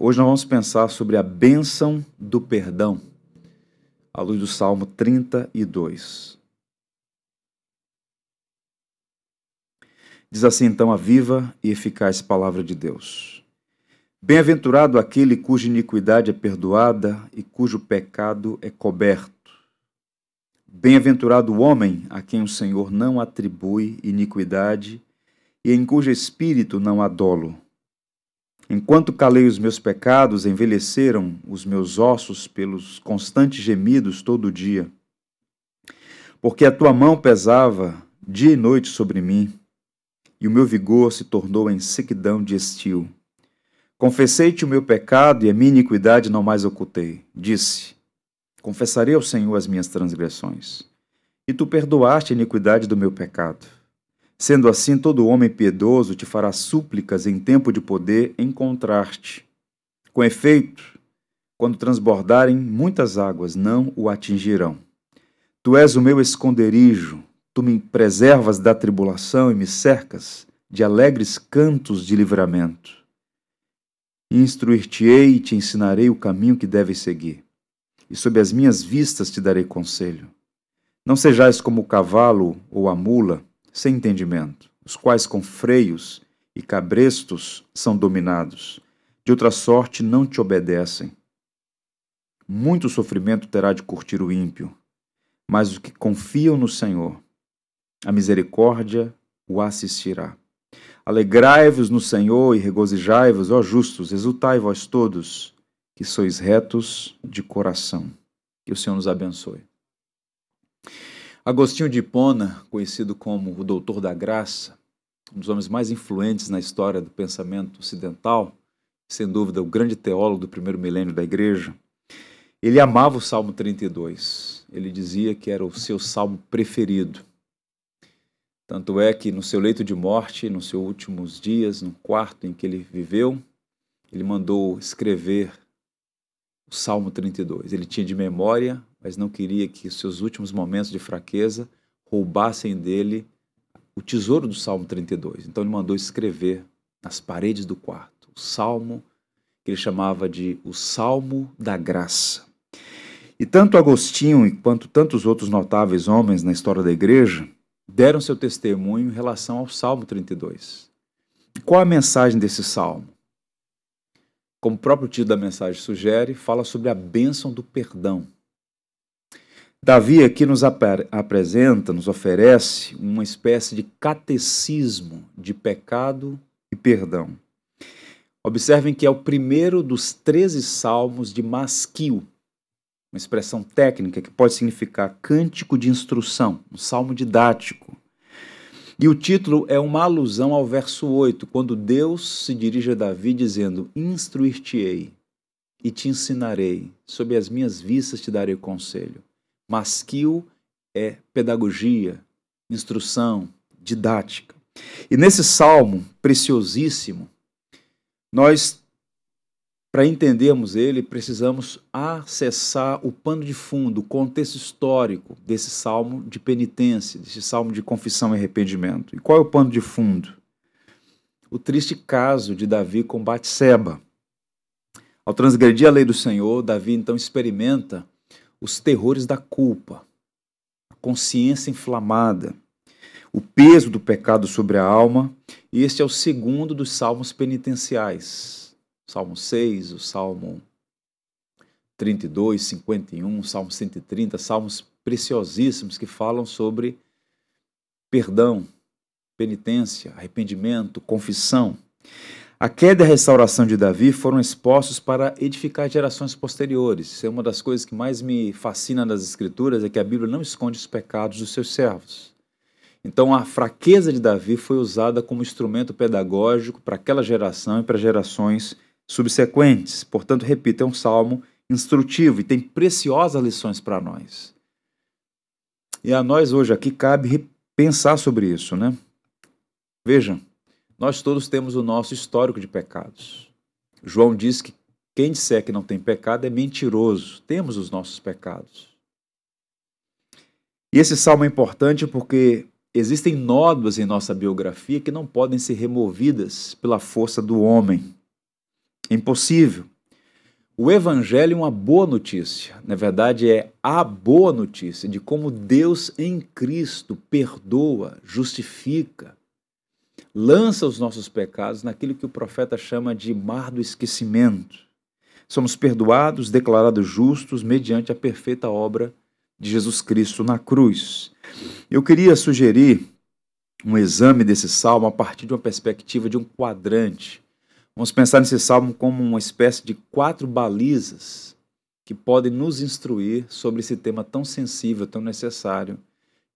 Hoje nós vamos pensar sobre a bênção do perdão, à luz do Salmo 32. Diz assim então a viva e eficaz palavra de Deus. Bem-aventurado aquele cuja iniquidade é perdoada e cujo pecado é coberto. Bem-aventurado o homem a quem o Senhor não atribui iniquidade e em cujo espírito não há dolo. Enquanto calei os meus pecados, envelheceram os meus ossos pelos constantes gemidos todo o dia. Porque a tua mão pesava dia e noite sobre mim, e o meu vigor se tornou em sequidão de estio. Confessei-te o meu pecado e a minha iniquidade não mais ocultei. Disse: Confessarei ao Senhor as minhas transgressões. E tu perdoaste a iniquidade do meu pecado. Sendo assim, todo homem piedoso te fará súplicas em tempo de poder encontrar-te. Com efeito, quando transbordarem muitas águas, não o atingirão. Tu és o meu esconderijo, tu me preservas da tribulação e me cercas de alegres cantos de livramento. Instruir-te-ei e te ensinarei o caminho que deves seguir, e sob as minhas vistas te darei conselho. Não sejais como o cavalo ou a mula, sem entendimento, os quais com freios e cabrestos são dominados, de outra sorte não te obedecem. Muito sofrimento terá de curtir o ímpio, mas os que confiam no Senhor, a misericórdia o assistirá. Alegrai-vos no Senhor e regozijai-vos, ó justos, exultai vós todos, que sois retos de coração. Que o Senhor nos abençoe. Agostinho de Hipona, conhecido como o Doutor da Graça, um dos homens mais influentes na história do pensamento ocidental, sem dúvida o grande teólogo do primeiro milênio da igreja, ele amava o Salmo 32. Ele dizia que era o seu salmo preferido. Tanto é que no seu leito de morte, nos seus últimos dias, no quarto em que ele viveu, ele mandou escrever o Salmo 32. Ele tinha de memória mas não queria que os seus últimos momentos de fraqueza roubassem dele o tesouro do Salmo 32. Então ele mandou escrever nas paredes do quarto o salmo que ele chamava de o Salmo da Graça. E tanto Agostinho quanto tantos outros notáveis homens na história da igreja deram seu testemunho em relação ao Salmo 32. E qual a mensagem desse salmo? Como o próprio título da mensagem sugere, fala sobre a bênção do perdão. Davi aqui nos ap apresenta, nos oferece uma espécie de catecismo de pecado e perdão. Observem que é o primeiro dos 13 salmos de Masquil, uma expressão técnica que pode significar cântico de instrução, um salmo didático. E o título é uma alusão ao verso 8, quando Deus se dirige a Davi dizendo: Instruir-te-ei e te ensinarei, sob as minhas vistas te darei conselho. Masquil é pedagogia, instrução, didática. E nesse salmo preciosíssimo, nós, para entendermos ele, precisamos acessar o pano de fundo, o contexto histórico desse salmo de penitência, desse salmo de confissão e arrependimento. E qual é o pano de fundo? O triste caso de Davi com Batseba. Ao transgredir a lei do Senhor, Davi então experimenta os terrores da culpa, a consciência inflamada, o peso do pecado sobre a alma, e este é o segundo dos salmos penitenciais. Salmo 6, o Salmo 32, 51, Salmo 130, salmos preciosíssimos que falam sobre perdão, penitência, arrependimento, confissão. A queda e a restauração de Davi foram expostos para edificar gerações posteriores. Isso é uma das coisas que mais me fascina nas Escrituras, é que a Bíblia não esconde os pecados dos seus servos. Então a fraqueza de Davi foi usada como instrumento pedagógico para aquela geração e para gerações subsequentes. Portanto, repito, é um salmo instrutivo e tem preciosas lições para nós. E a nós hoje aqui cabe pensar sobre isso, né? Vejam, nós todos temos o nosso histórico de pecados. João diz que quem disser que não tem pecado é mentiroso. Temos os nossos pecados. E esse salmo é importante porque existem nódoas em nossa biografia que não podem ser removidas pela força do homem. É impossível. O Evangelho é uma boa notícia. Na verdade, é a boa notícia de como Deus em Cristo perdoa, justifica, lança os nossos pecados naquilo que o profeta chama de mar do esquecimento. Somos perdoados, declarados justos mediante a perfeita obra de Jesus Cristo na cruz. Eu queria sugerir um exame desse salmo a partir de uma perspectiva de um quadrante. Vamos pensar nesse salmo como uma espécie de quatro balizas que podem nos instruir sobre esse tema tão sensível, tão necessário,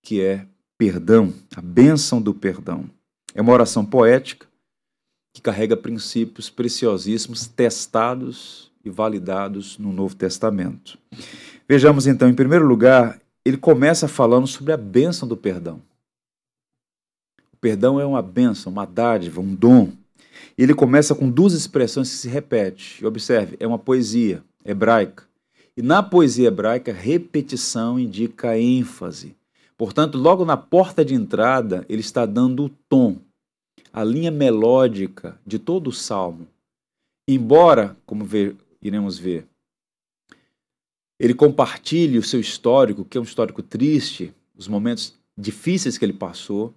que é perdão, a bênção do perdão. É uma oração poética que carrega princípios preciosíssimos, testados e validados no Novo Testamento. Vejamos então, em primeiro lugar, ele começa falando sobre a bênção do perdão. O perdão é uma bênção, uma dádiva, um dom. Ele começa com duas expressões que se repetem. Observe, é uma poesia hebraica. E na poesia hebraica, repetição indica ênfase. Portanto, logo na porta de entrada, ele está dando o tom, a linha melódica de todo o salmo. Embora, como ver, iremos ver, ele compartilhe o seu histórico, que é um histórico triste, os momentos difíceis que ele passou,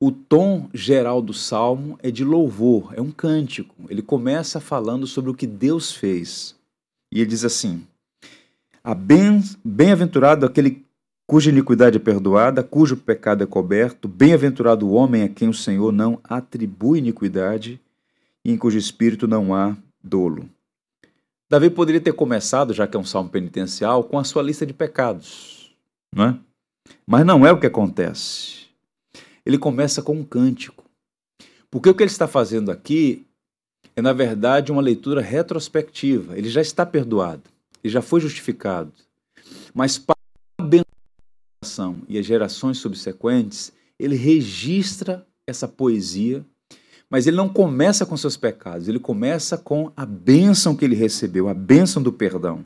o tom geral do salmo é de louvor, é um cântico. Ele começa falando sobre o que Deus fez. E ele diz assim: Bem-aventurado aquele cuja iniquidade é perdoada, cujo pecado é coberto, bem-aventurado o homem a quem o Senhor não atribui iniquidade e em cujo espírito não há dolo. Davi poderia ter começado, já que é um salmo penitencial, com a sua lista de pecados, não é? Mas não é o que acontece. Ele começa com um cântico. Porque o que ele está fazendo aqui é, na verdade, uma leitura retrospectiva. Ele já está perdoado, ele já foi justificado. Mas para e as gerações subsequentes, ele registra essa poesia, mas ele não começa com seus pecados, ele começa com a bênção que ele recebeu, a bênção do perdão.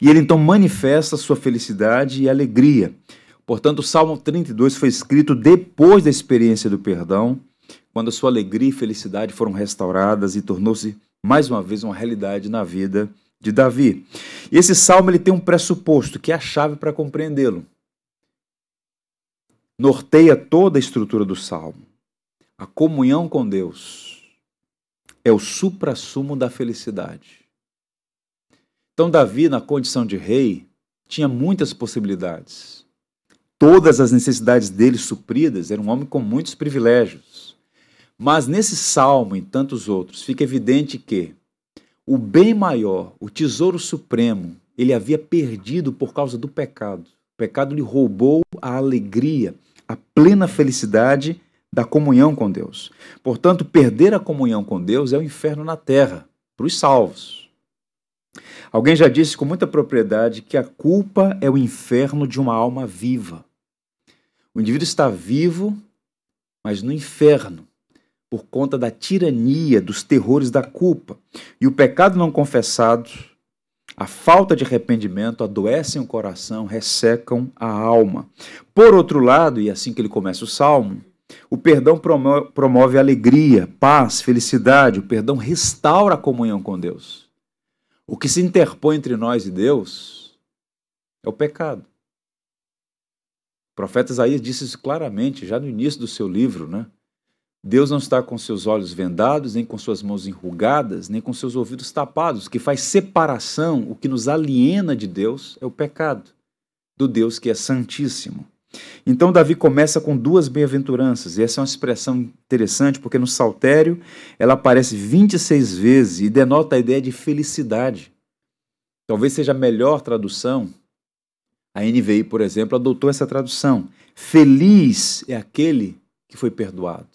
E ele então manifesta sua felicidade e alegria. Portanto, o Salmo 32 foi escrito depois da experiência do perdão, quando a sua alegria e felicidade foram restauradas e tornou-se mais uma vez uma realidade na vida de Davi. E esse salmo ele tem um pressuposto que é a chave para compreendê-lo norteia toda a estrutura do salmo. A comunhão com Deus é o suprassumo da felicidade. Então, Davi, na condição de rei, tinha muitas possibilidades. Todas as necessidades dele supridas, era um homem com muitos privilégios. Mas nesse salmo e tantos outros, fica evidente que o bem maior, o tesouro supremo, ele havia perdido por causa do pecado. O pecado lhe roubou a alegria, a plena felicidade da comunhão com Deus. Portanto, perder a comunhão com Deus é o inferno na terra, para os salvos. Alguém já disse com muita propriedade que a culpa é o inferno de uma alma viva. O indivíduo está vivo, mas no inferno, por conta da tirania, dos terrores da culpa. E o pecado não confessado a falta de arrependimento adoecem o coração, ressecam a alma. Por outro lado, e assim que ele começa o salmo, o perdão promove alegria, paz, felicidade. O perdão restaura a comunhão com Deus. O que se interpõe entre nós e Deus é o pecado. O profeta Isaías disse isso claramente já no início do seu livro, né? Deus não está com seus olhos vendados, nem com suas mãos enrugadas, nem com seus ouvidos tapados. O que faz separação, o que nos aliena de Deus, é o pecado, do Deus que é santíssimo. Então, Davi começa com duas bem-aventuranças, e essa é uma expressão interessante porque no Saltério ela aparece 26 vezes e denota a ideia de felicidade. Talvez seja a melhor tradução. A NVI, por exemplo, adotou essa tradução. Feliz é aquele que foi perdoado.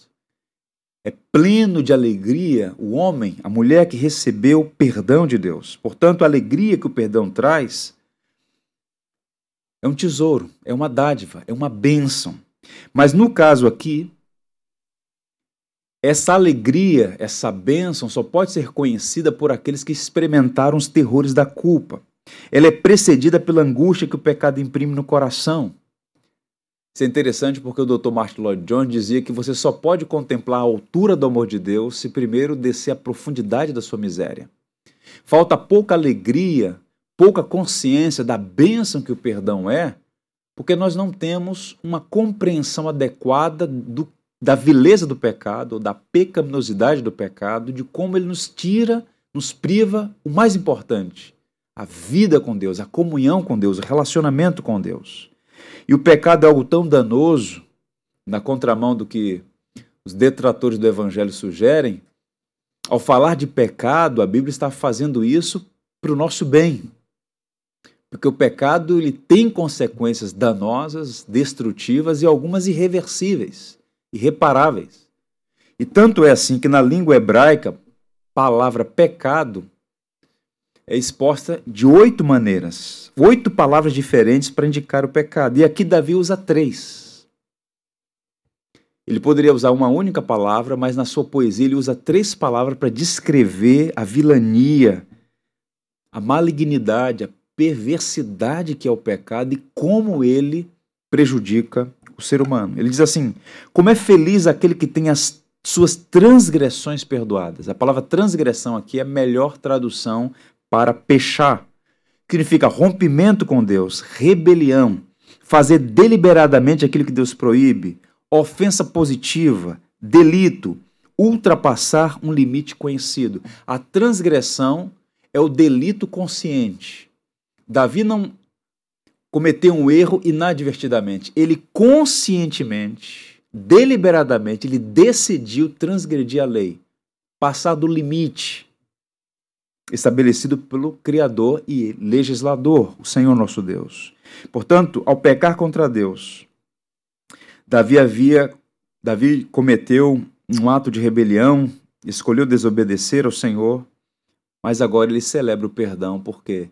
É pleno de alegria o homem, a mulher que recebeu o perdão de Deus. Portanto, a alegria que o perdão traz é um tesouro, é uma dádiva, é uma bênção. Mas no caso aqui, essa alegria, essa bênção só pode ser conhecida por aqueles que experimentaram os terrores da culpa. Ela é precedida pela angústia que o pecado imprime no coração. Isso é interessante porque o Dr. Martin Lloyd Jones dizia que você só pode contemplar a altura do amor de Deus se primeiro descer a profundidade da sua miséria. Falta pouca alegria, pouca consciência da bênção que o perdão é, porque nós não temos uma compreensão adequada do, da vileza do pecado, da pecaminosidade do pecado, de como ele nos tira, nos priva o mais importante, a vida com Deus, a comunhão com Deus, o relacionamento com Deus. E o pecado é algo tão danoso, na contramão do que os detratores do evangelho sugerem. Ao falar de pecado, a Bíblia está fazendo isso para o nosso bem. Porque o pecado ele tem consequências danosas, destrutivas e algumas irreversíveis, irreparáveis. E tanto é assim que na língua hebraica, palavra pecado é exposta de oito maneiras, oito palavras diferentes para indicar o pecado. E aqui Davi usa três. Ele poderia usar uma única palavra, mas na sua poesia ele usa três palavras para descrever a vilania, a malignidade, a perversidade que é o pecado e como ele prejudica o ser humano. Ele diz assim: Como é feliz aquele que tem as suas transgressões perdoadas. A palavra transgressão aqui é a melhor tradução para pechar. Significa rompimento com Deus, rebelião, fazer deliberadamente aquilo que Deus proíbe, ofensa positiva, delito, ultrapassar um limite conhecido. A transgressão é o delito consciente. Davi não cometeu um erro inadvertidamente. Ele conscientemente, deliberadamente, ele decidiu transgredir a lei, passar do limite estabelecido pelo Criador e legislador, o Senhor nosso Deus. Portanto, ao pecar contra Deus, Davi havia Davi cometeu um ato de rebelião, escolheu desobedecer ao Senhor, mas agora ele celebra o perdão porque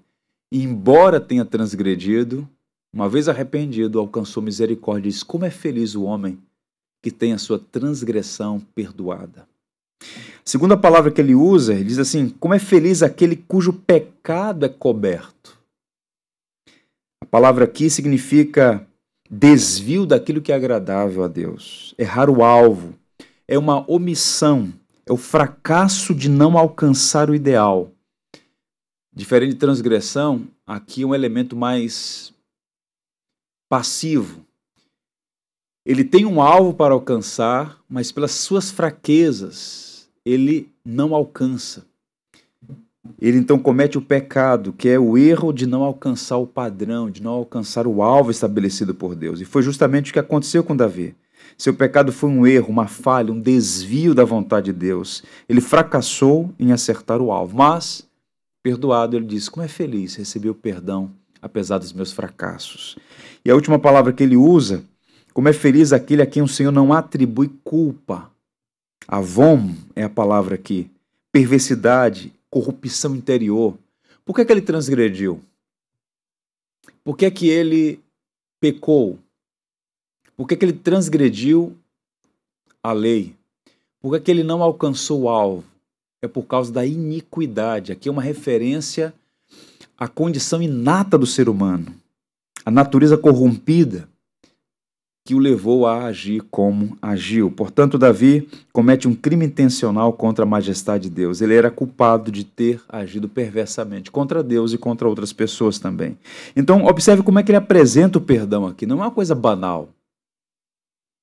embora tenha transgredido, uma vez arrependido, alcançou misericórdia. Diz: Como é feliz o homem que tem a sua transgressão perdoada. Segunda palavra que ele usa, ele diz assim: como é feliz aquele cujo pecado é coberto. A palavra aqui significa desvio daquilo que é agradável a Deus, errar o alvo, é uma omissão, é o fracasso de não alcançar o ideal. Diferente de transgressão, aqui é um elemento mais passivo. Ele tem um alvo para alcançar, mas pelas suas fraquezas, ele não alcança. Ele então comete o pecado, que é o erro de não alcançar o padrão, de não alcançar o alvo estabelecido por Deus. E foi justamente o que aconteceu com Davi. Seu pecado foi um erro, uma falha, um desvio da vontade de Deus. Ele fracassou em acertar o alvo, mas, perdoado, ele diz: Como é feliz receber o perdão, apesar dos meus fracassos. E a última palavra que ele usa: Como é feliz aquele a quem o Senhor não atribui culpa Avon é a palavra aqui. Perversidade, corrupção interior. Por que, é que ele transgrediu? Por que, é que ele pecou? Por que, é que ele transgrediu a lei? Por que, é que ele não alcançou o alvo? É por causa da iniquidade. Aqui é uma referência à condição inata do ser humano, a natureza corrompida que o levou a agir como agiu. Portanto, Davi comete um crime intencional contra a majestade de Deus. Ele era culpado de ter agido perversamente contra Deus e contra outras pessoas também. Então, observe como é que ele apresenta o perdão aqui. Não é uma coisa banal.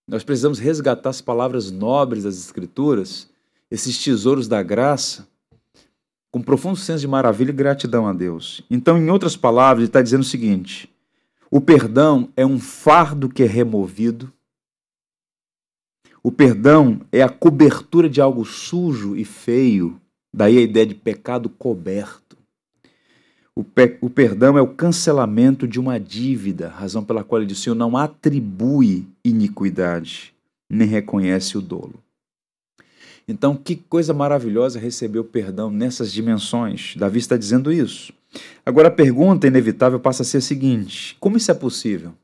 Nós precisamos resgatar as palavras nobres das Escrituras, esses tesouros da graça, com profundo senso de maravilha e gratidão a Deus. Então, em outras palavras, ele está dizendo o seguinte o perdão é um fardo que é removido. O perdão é a cobertura de algo sujo e feio, daí a ideia de pecado coberto. O, pe o perdão é o cancelamento de uma dívida, razão pela qual ele diz: o Senhor não atribui iniquidade, nem reconhece o dolo. Então, que coisa maravilhosa receber o perdão nessas dimensões. Davi está dizendo isso. Agora a pergunta inevitável passa a ser a seguinte: como isso é possível?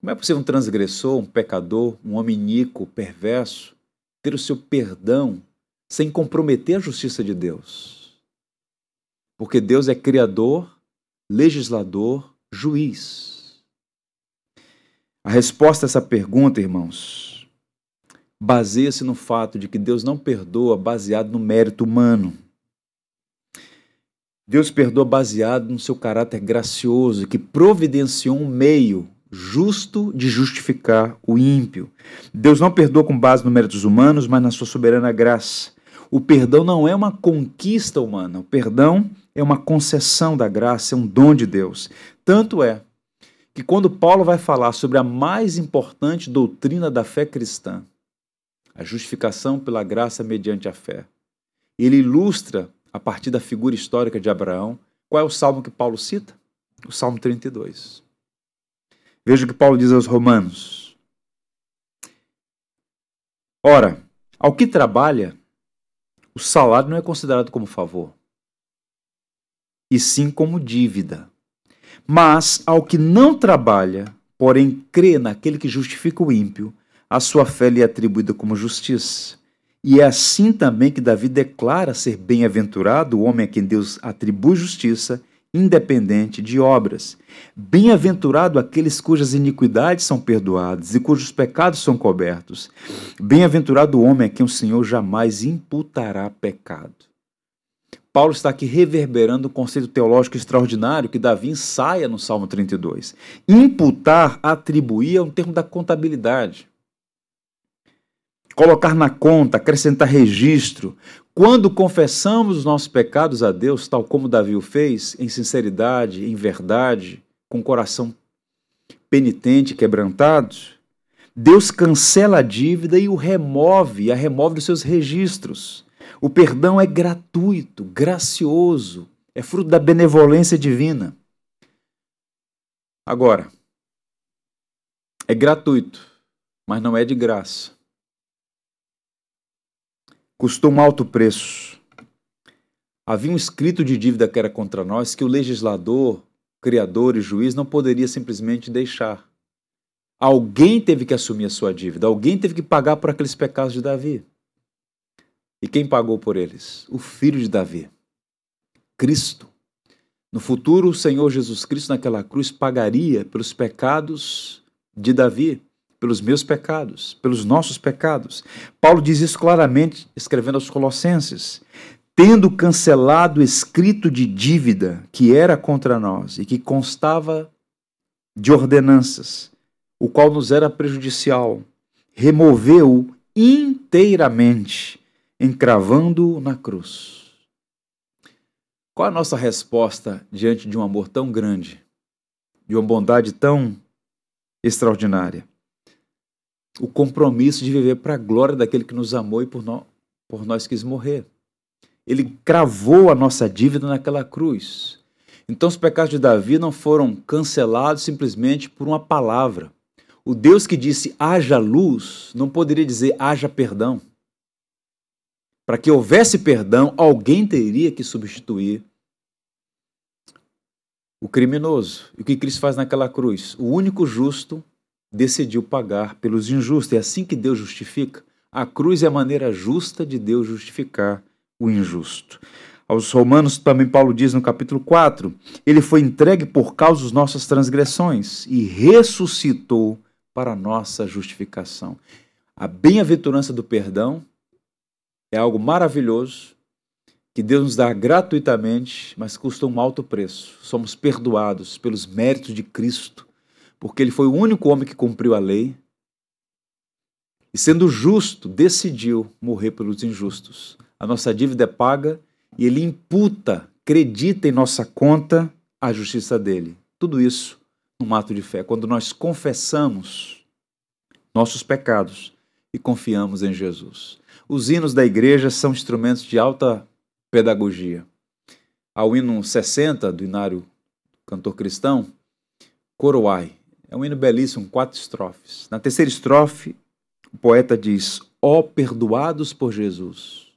Como é possível um transgressor, um pecador, um homem iníquo, perverso, ter o seu perdão sem comprometer a justiça de Deus? Porque Deus é criador, legislador, juiz. A resposta a essa pergunta, irmãos, baseia-se no fato de que Deus não perdoa baseado no mérito humano. Deus perdoa baseado no seu caráter gracioso, que providenciou um meio justo de justificar o ímpio. Deus não perdoa com base nos méritos humanos, mas na sua soberana graça. O perdão não é uma conquista humana, o perdão é uma concessão da graça, é um dom de Deus. Tanto é que quando Paulo vai falar sobre a mais importante doutrina da fé cristã, a justificação pela graça mediante a fé, ele ilustra a partir da figura histórica de Abraão. Qual é o salmo que Paulo cita? O Salmo 32. Veja o que Paulo diz aos Romanos. Ora, ao que trabalha, o salário não é considerado como favor, e sim como dívida. Mas ao que não trabalha, porém crê naquele que justifica o ímpio, a sua fé lhe é atribuída como justiça. E é assim também que Davi declara ser bem-aventurado o homem a quem Deus atribui justiça, independente de obras. Bem-aventurado aqueles cujas iniquidades são perdoadas e cujos pecados são cobertos. Bem-aventurado o homem a quem o Senhor jamais imputará pecado. Paulo está aqui reverberando um conceito teológico extraordinário que Davi ensaia no Salmo 32. Imputar, atribuir é um termo da contabilidade colocar na conta, acrescentar registro. Quando confessamos os nossos pecados a Deus, tal como Davi o fez, em sinceridade, em verdade, com o coração penitente, quebrantado, Deus cancela a dívida e o remove, a remove dos seus registros. O perdão é gratuito, gracioso, é fruto da benevolência divina. Agora, é gratuito, mas não é de graça custou um alto preço. Havia um escrito de dívida que era contra nós que o legislador, criador e juiz não poderia simplesmente deixar. Alguém teve que assumir a sua dívida, alguém teve que pagar por aqueles pecados de Davi. E quem pagou por eles? O filho de Davi, Cristo. No futuro, o Senhor Jesus Cristo, naquela cruz, pagaria pelos pecados de Davi pelos meus pecados, pelos nossos pecados. Paulo diz isso claramente, escrevendo aos Colossenses. Tendo cancelado o escrito de dívida que era contra nós e que constava de ordenanças, o qual nos era prejudicial, removeu inteiramente, encravando-o na cruz. Qual a nossa resposta diante de um amor tão grande, de uma bondade tão extraordinária? O compromisso de viver para a glória daquele que nos amou e por, no, por nós quis morrer. Ele cravou a nossa dívida naquela cruz. Então os pecados de Davi não foram cancelados simplesmente por uma palavra. O Deus que disse haja luz não poderia dizer haja perdão. Para que houvesse perdão, alguém teria que substituir o criminoso. E o que Cristo faz naquela cruz? O único justo decidiu pagar pelos injustos. É assim que Deus justifica. A cruz é a maneira justa de Deus justificar o injusto. Aos Romanos, também Paulo diz no capítulo 4: Ele foi entregue por causa das nossas transgressões e ressuscitou para a nossa justificação. A bem-aventurança do perdão é algo maravilhoso que Deus nos dá gratuitamente, mas custa um alto preço. Somos perdoados pelos méritos de Cristo porque ele foi o único homem que cumpriu a lei e, sendo justo, decidiu morrer pelos injustos. A nossa dívida é paga e ele imputa, acredita em nossa conta a justiça dele. Tudo isso num ato de fé, quando nós confessamos nossos pecados e confiamos em Jesus. Os hinos da igreja são instrumentos de alta pedagogia. Ao hino 60 do inário cantor cristão, Coroai, é um hino belíssimo, quatro estrofes. Na terceira estrofe, o poeta diz: Ó oh, perdoados por Jesus,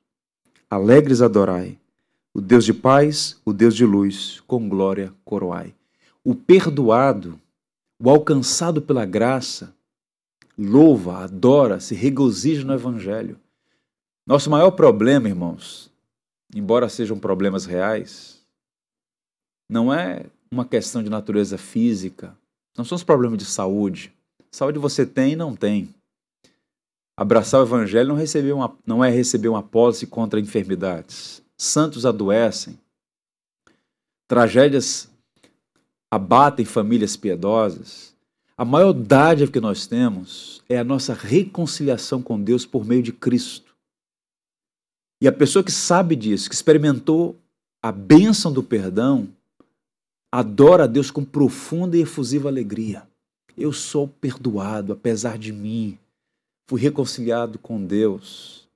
alegres adorai, o Deus de paz, o Deus de luz, com glória coroai. O perdoado, o alcançado pela graça, louva, adora, se regozija no Evangelho. Nosso maior problema, irmãos, embora sejam problemas reais, não é uma questão de natureza física, não são os problemas de saúde, Saúde você tem e não tem. Abraçar o evangelho não, receber uma, não é receber uma pólice contra enfermidades. Santos adoecem. Tragédias abatem famílias piedosas. A maior dádiva que nós temos é a nossa reconciliação com Deus por meio de Cristo. E a pessoa que sabe disso, que experimentou a bênção do perdão, adora a Deus com profunda e efusiva alegria. Eu sou perdoado, apesar de mim. Fui reconciliado com Deus.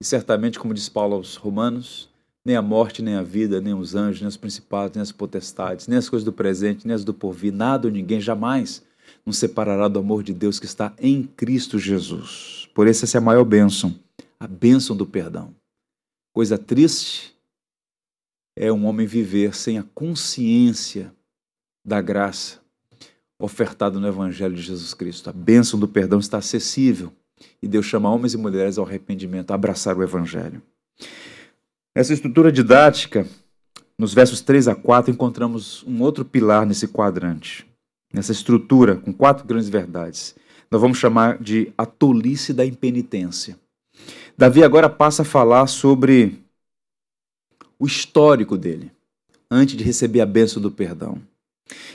E certamente, como diz Paulo aos Romanos, nem a morte, nem a vida, nem os anjos, nem os principados, nem as potestades, nem as coisas do presente, nem as do porvir, nada ou ninguém jamais nos separará do amor de Deus que está em Cristo Jesus. Por isso, essa é a maior bênção, a bênção do perdão. Coisa triste é um homem viver sem a consciência da graça ofertada no Evangelho de Jesus Cristo. A bênção do perdão está acessível e Deus chama homens e mulheres ao arrependimento, a abraçar o Evangelho. Nessa estrutura didática, nos versos 3 a 4, encontramos um outro pilar nesse quadrante. Nessa estrutura, com quatro grandes verdades. Nós vamos chamar de a tolice da impenitência. Davi agora passa a falar sobre o histórico dele, antes de receber a bênção do perdão.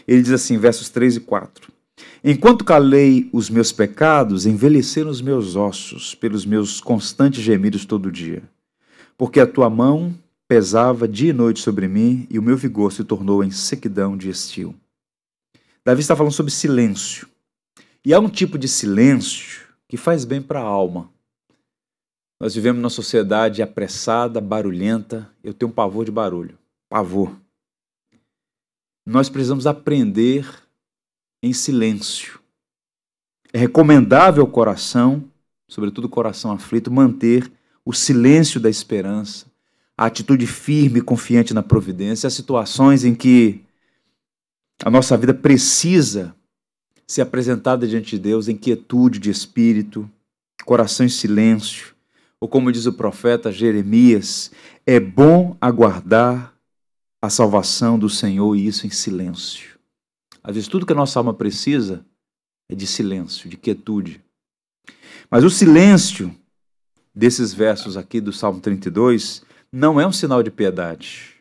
Ele diz assim, versos 3 e 4. Enquanto calei os meus pecados, envelheceram os meus ossos pelos meus constantes gemidos todo dia. Porque a tua mão pesava dia e noite sobre mim e o meu vigor se tornou em sequidão de estio. Davi está falando sobre silêncio. E há um tipo de silêncio que faz bem para a alma. Nós vivemos numa sociedade apressada, barulhenta. Eu tenho um pavor de barulho. Pavor. Nós precisamos aprender em silêncio. É recomendável ao coração, sobretudo o coração aflito, manter o silêncio da esperança, a atitude firme e confiante na providência, as situações em que a nossa vida precisa ser apresentada diante de Deus em quietude de espírito, coração em silêncio, ou como diz o profeta Jeremias, é bom aguardar a salvação do Senhor e isso em silêncio. Às vezes tudo que a nossa alma precisa é de silêncio, de quietude. Mas o silêncio desses versos aqui do Salmo 32 não é um sinal de piedade,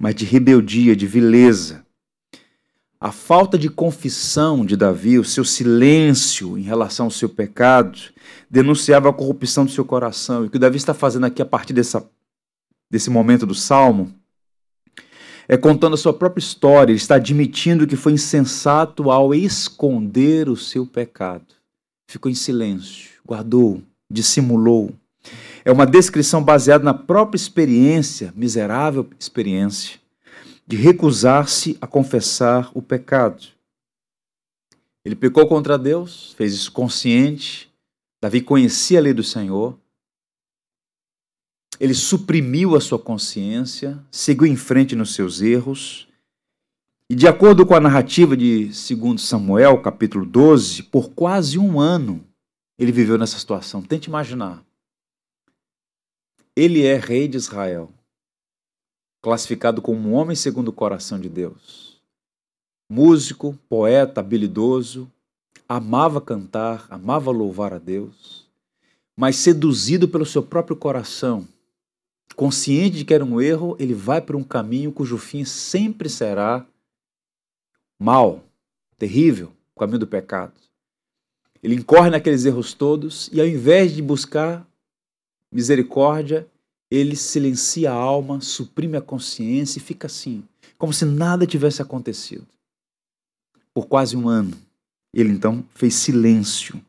mas de rebeldia, de vileza. A falta de confissão de Davi, o seu silêncio em relação ao seu pecado, denunciava a corrupção do seu coração. E o que Davi está fazendo aqui a partir dessa, desse momento do salmo é contando a sua própria história. Ele está admitindo que foi insensato ao esconder o seu pecado. Ficou em silêncio, guardou, dissimulou. É uma descrição baseada na própria experiência, miserável experiência, de recusar-se a confessar o pecado. Ele pecou contra Deus, fez isso consciente. Davi conhecia a lei do Senhor. Ele suprimiu a sua consciência, seguiu em frente nos seus erros. E de acordo com a narrativa de 2 Samuel, capítulo 12, por quase um ano ele viveu nessa situação. Tente imaginar. Ele é rei de Israel classificado como um homem segundo o coração de Deus. Músico, poeta, habilidoso, amava cantar, amava louvar a Deus, mas seduzido pelo seu próprio coração, consciente de que era um erro, ele vai por um caminho cujo fim sempre será mal, terrível, o caminho do pecado. Ele incorre naqueles erros todos e ao invés de buscar misericórdia, ele silencia a alma, suprime a consciência e fica assim, como se nada tivesse acontecido. Por quase um ano. Ele então fez silêncio.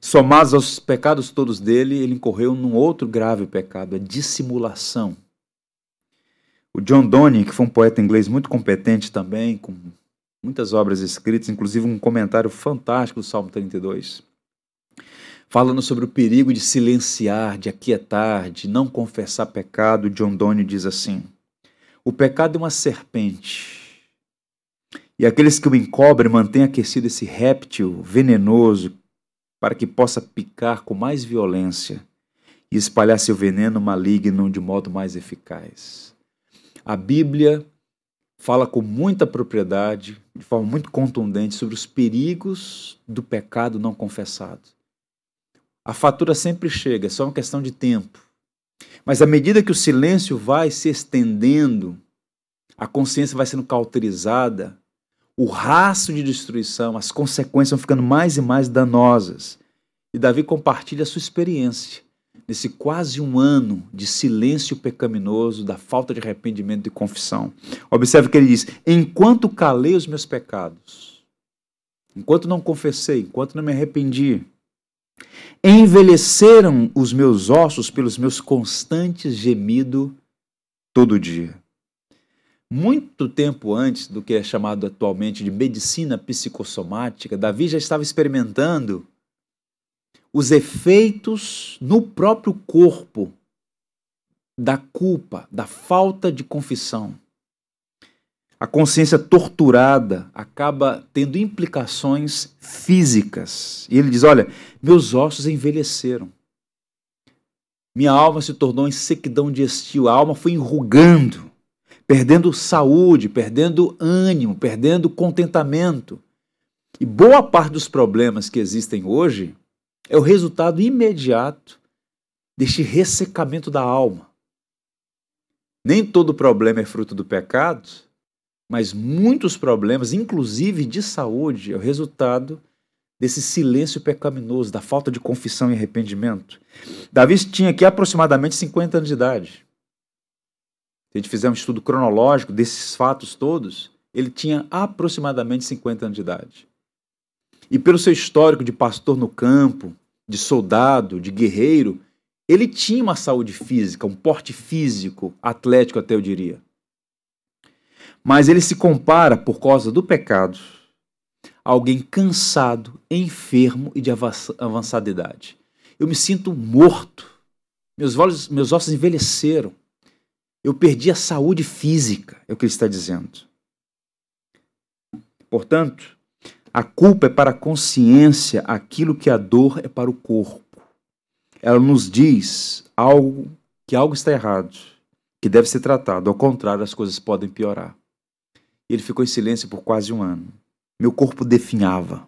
Somados aos pecados todos dele, ele incorreu num outro grave pecado, a dissimulação. O John Donne, que foi um poeta inglês muito competente também, com muitas obras escritas, inclusive um comentário fantástico do Salmo 32, falando sobre o perigo de silenciar, de aquietar, de não confessar pecado, John Donne diz assim: O pecado é uma serpente. E aqueles que o encobrem mantêm aquecido esse réptil venenoso para que possa picar com mais violência e espalhar seu veneno maligno de modo mais eficaz. A Bíblia fala com muita propriedade, de forma muito contundente, sobre os perigos do pecado não confessado. A fatura sempre chega, é só uma questão de tempo. Mas à medida que o silêncio vai se estendendo, a consciência vai sendo cauterizada, o rastro de destruição, as consequências vão ficando mais e mais danosas. E Davi compartilha a sua experiência nesse quase um ano de silêncio pecaminoso, da falta de arrependimento e confissão. Observe que ele diz: Enquanto calei os meus pecados, enquanto não confessei, enquanto não me arrependi, envelheceram os meus ossos pelos meus constantes gemidos todo dia. Muito tempo antes do que é chamado atualmente de medicina psicossomática, Davi já estava experimentando os efeitos no próprio corpo da culpa, da falta de confissão. A consciência torturada acaba tendo implicações físicas. E ele diz: Olha, meus ossos envelheceram. Minha alma se tornou em sequidão de estio, a alma foi enrugando, perdendo saúde, perdendo ânimo, perdendo contentamento. E boa parte dos problemas que existem hoje é o resultado imediato deste ressecamento da alma. Nem todo problema é fruto do pecado, mas muitos problemas, inclusive de saúde, é o resultado desse silêncio pecaminoso, da falta de confissão e arrependimento. Davi tinha aqui aproximadamente 50 anos de idade. Se a gente fizer um estudo cronológico desses fatos todos, ele tinha aproximadamente 50 anos de idade. E pelo seu histórico de pastor no campo, de soldado, de guerreiro, ele tinha uma saúde física, um porte físico, atlético até eu diria. Mas ele se compara, por causa do pecado, a alguém cansado, enfermo e de avançada idade. Eu me sinto morto. Meus, olhos, meus ossos envelheceram. Eu perdi a saúde física, é o que ele está dizendo. Portanto, a culpa é para a consciência aquilo que a dor é para o corpo. Ela nos diz algo que algo está errado, que deve ser tratado. Ao contrário, as coisas podem piorar. Ele ficou em silêncio por quase um ano. Meu corpo definhava.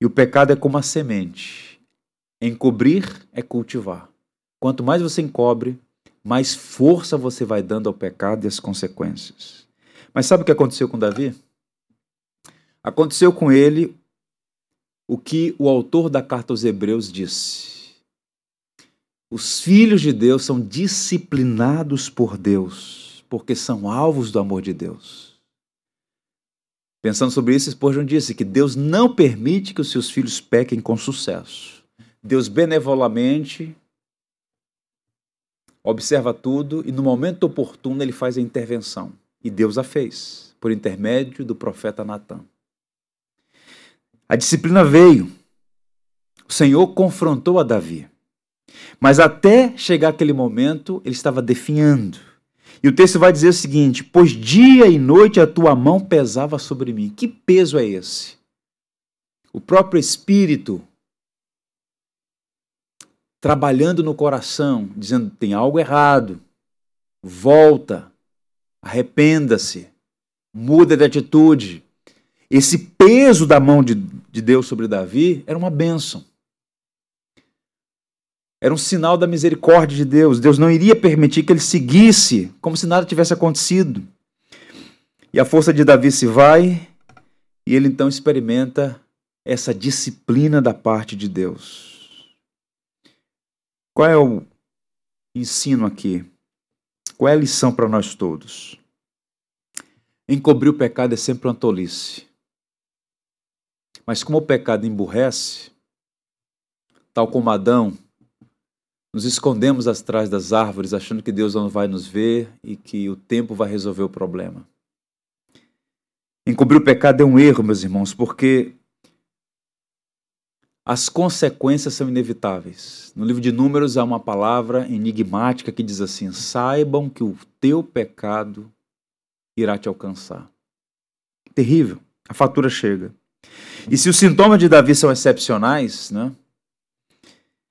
E o pecado é como a semente. Encobrir é cultivar. Quanto mais você encobre, mais força você vai dando ao pecado e às consequências. Mas sabe o que aconteceu com Davi? Aconteceu com ele o que o autor da carta aos Hebreus disse. Os filhos de Deus são disciplinados por Deus porque são alvos do amor de Deus. Pensando sobre isso, Spurgeon disse que Deus não permite que os seus filhos pequem com sucesso. Deus benevolamente observa tudo e no momento oportuno ele faz a intervenção. E Deus a fez, por intermédio do profeta Natan. A disciplina veio. O Senhor confrontou a Davi. Mas até chegar aquele momento, ele estava definhando. E o texto vai dizer o seguinte: Pois dia e noite a tua mão pesava sobre mim. Que peso é esse? O próprio Espírito trabalhando no coração, dizendo: tem algo errado, volta, arrependa-se, muda de atitude. Esse peso da mão de, de Deus sobre Davi era uma bênção. Era um sinal da misericórdia de Deus. Deus não iria permitir que ele seguisse como se nada tivesse acontecido. E a força de Davi se vai, e ele então experimenta essa disciplina da parte de Deus. Qual é o ensino aqui? Qual é a lição para nós todos? Encobrir o pecado é sempre uma tolice. Mas como o pecado emburrece, tal como Adão nos escondemos atrás das árvores, achando que Deus não vai nos ver e que o tempo vai resolver o problema. Encobrir o pecado é um erro, meus irmãos, porque as consequências são inevitáveis. No livro de Números há uma palavra enigmática que diz assim: saibam que o teu pecado irá te alcançar. Terrível. A fatura chega. E se os sintomas de Davi são excepcionais, né?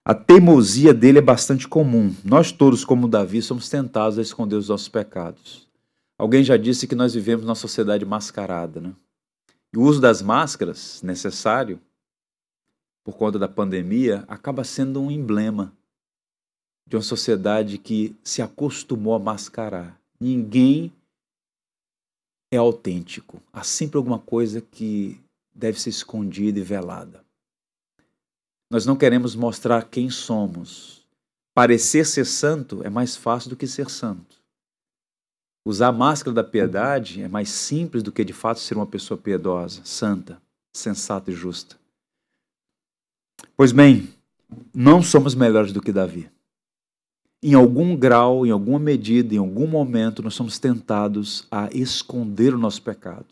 A teimosia dele é bastante comum. Nós todos, como Davi, somos tentados a esconder os nossos pecados. Alguém já disse que nós vivemos numa sociedade mascarada, né? E o uso das máscaras, necessário, por conta da pandemia, acaba sendo um emblema de uma sociedade que se acostumou a mascarar. Ninguém é autêntico. Há sempre alguma coisa que deve ser escondida e velada. Nós não queremos mostrar quem somos. Parecer ser santo é mais fácil do que ser santo. Usar a máscara da piedade é mais simples do que de fato ser uma pessoa piedosa, santa, sensata e justa. Pois bem, não somos melhores do que Davi. Em algum grau, em alguma medida, em algum momento, nós somos tentados a esconder o nosso pecado.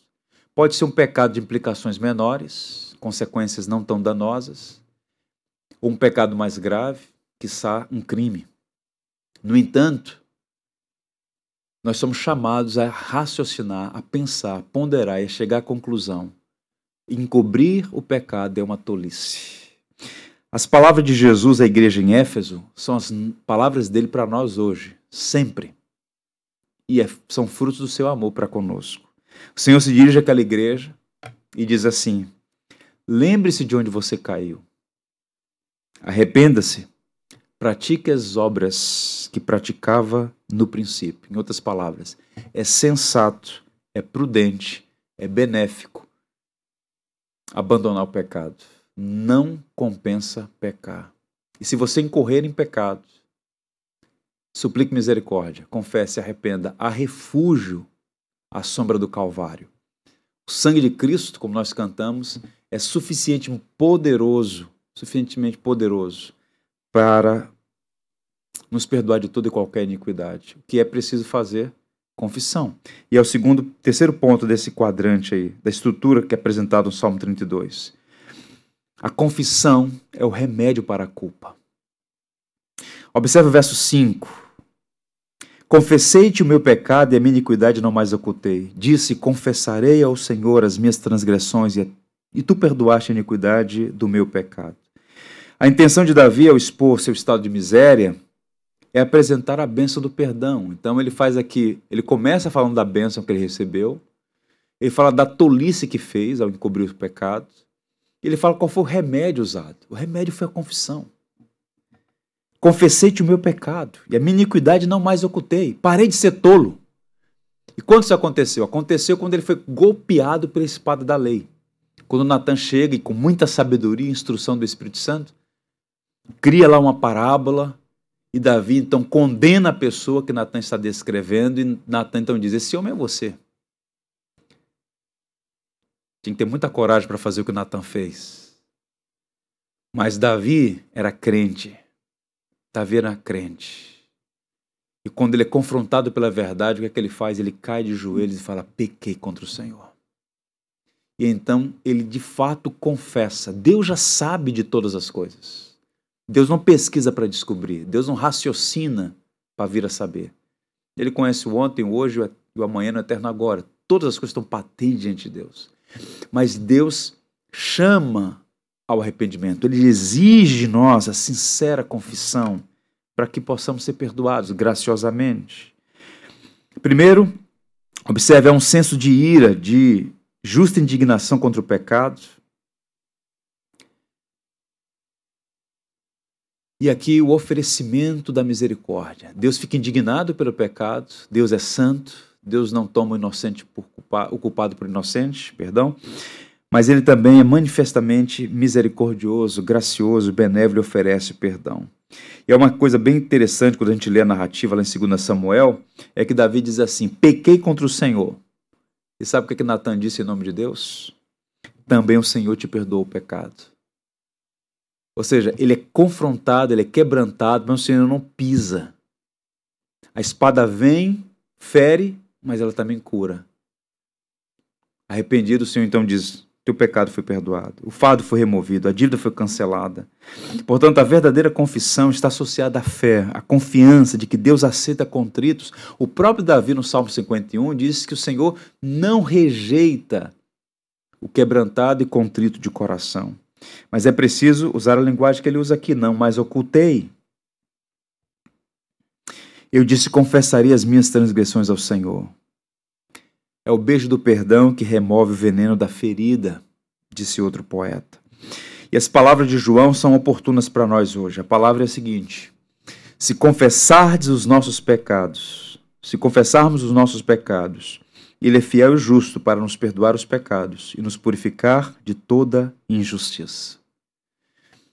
Pode ser um pecado de implicações menores, consequências não tão danosas, ou um pecado mais grave, quiçá um crime. No entanto, nós somos chamados a raciocinar, a pensar, a ponderar e a chegar à conclusão. Encobrir o pecado é uma tolice. As palavras de Jesus à igreja em Éfeso são as palavras dele para nós hoje, sempre. E é, são frutos do seu amor para conosco. O Senhor se dirige àquela igreja e diz assim: Lembre-se de onde você caiu. Arrependa-se. Pratique as obras que praticava no princípio. Em outras palavras, é sensato, é prudente, é benéfico abandonar o pecado. Não compensa pecar. E se você incorrer em pecado, suplique misericórdia, confesse, arrependa. Há refúgio à sombra do Calvário. O sangue de Cristo, como nós cantamos, é suficientemente poderoso suficientemente poderoso para nos perdoar de toda e qualquer iniquidade. O que é preciso fazer? Confissão. E é o segundo, terceiro ponto desse quadrante aí, da estrutura que é apresentado no Salmo 32. A confissão é o remédio para a culpa. Observe o verso 5. Confessei-te o meu pecado e a minha iniquidade não mais ocultei. Disse: Confessarei ao Senhor as minhas transgressões e, e tu perdoaste a iniquidade do meu pecado. A intenção de Davi ao expor seu estado de miséria é apresentar a bênção do perdão. Então ele faz aqui, ele começa falando da bênção que ele recebeu, ele fala da tolice que fez ao encobrir os pecados, ele fala qual foi o remédio usado. O remédio foi a confissão. Confessei-te o meu pecado e a minha iniquidade não mais ocultei. Parei de ser tolo. E quando isso aconteceu? Aconteceu quando ele foi golpeado pela espada da lei. Quando Natan chega e com muita sabedoria e instrução do Espírito Santo, cria lá uma parábola e Davi então condena a pessoa que Natan está descrevendo e Natan então diz: Esse homem é você. Tinha que ter muita coragem para fazer o que Natan fez. Mas Davi era crente. Davi era crente. E quando ele é confrontado pela verdade, o que é que ele faz? Ele cai de joelhos e fala: Pequei contra o Senhor. E então ele de fato confessa. Deus já sabe de todas as coisas. Deus não pesquisa para descobrir, Deus não raciocina para vir a saber. Ele conhece o ontem, o hoje, o amanhã, o eterno agora. Todas as coisas estão patentes diante de Deus. Mas Deus chama ao arrependimento, ele exige de nós a sincera confissão para que possamos ser perdoados graciosamente. Primeiro, observe, é um senso de ira, de justa indignação contra o pecado. E aqui o oferecimento da misericórdia. Deus fica indignado pelo pecado, Deus é santo, Deus não toma o inocente por culpa, o culpado por inocente, perdão, mas ele também é manifestamente misericordioso, gracioso, benévolo e oferece perdão. E é uma coisa bem interessante quando a gente lê a narrativa lá em 2 Samuel, é que Davi diz assim: pequei contra o Senhor. E sabe o que, que Natan disse em nome de Deus? Também o Senhor te perdoou o pecado. Ou seja, ele é confrontado, ele é quebrantado, mas o Senhor não pisa. A espada vem, fere, mas ela também cura. Arrependido, o Senhor então diz: Teu pecado foi perdoado, o fado foi removido, a dívida foi cancelada. Portanto, a verdadeira confissão está associada à fé, à confiança de que Deus aceita contritos. O próprio Davi, no Salmo 51, diz que o Senhor não rejeita o quebrantado e contrito de coração. Mas é preciso usar a linguagem que ele usa aqui, não, mas ocultei. Eu disse: confessaria as minhas transgressões ao Senhor. É o beijo do perdão que remove o veneno da ferida, disse outro poeta. E as palavras de João são oportunas para nós hoje. A palavra é a seguinte: Se confessardes os nossos pecados, se confessarmos os nossos pecados, ele é fiel e justo para nos perdoar os pecados e nos purificar de toda injustiça.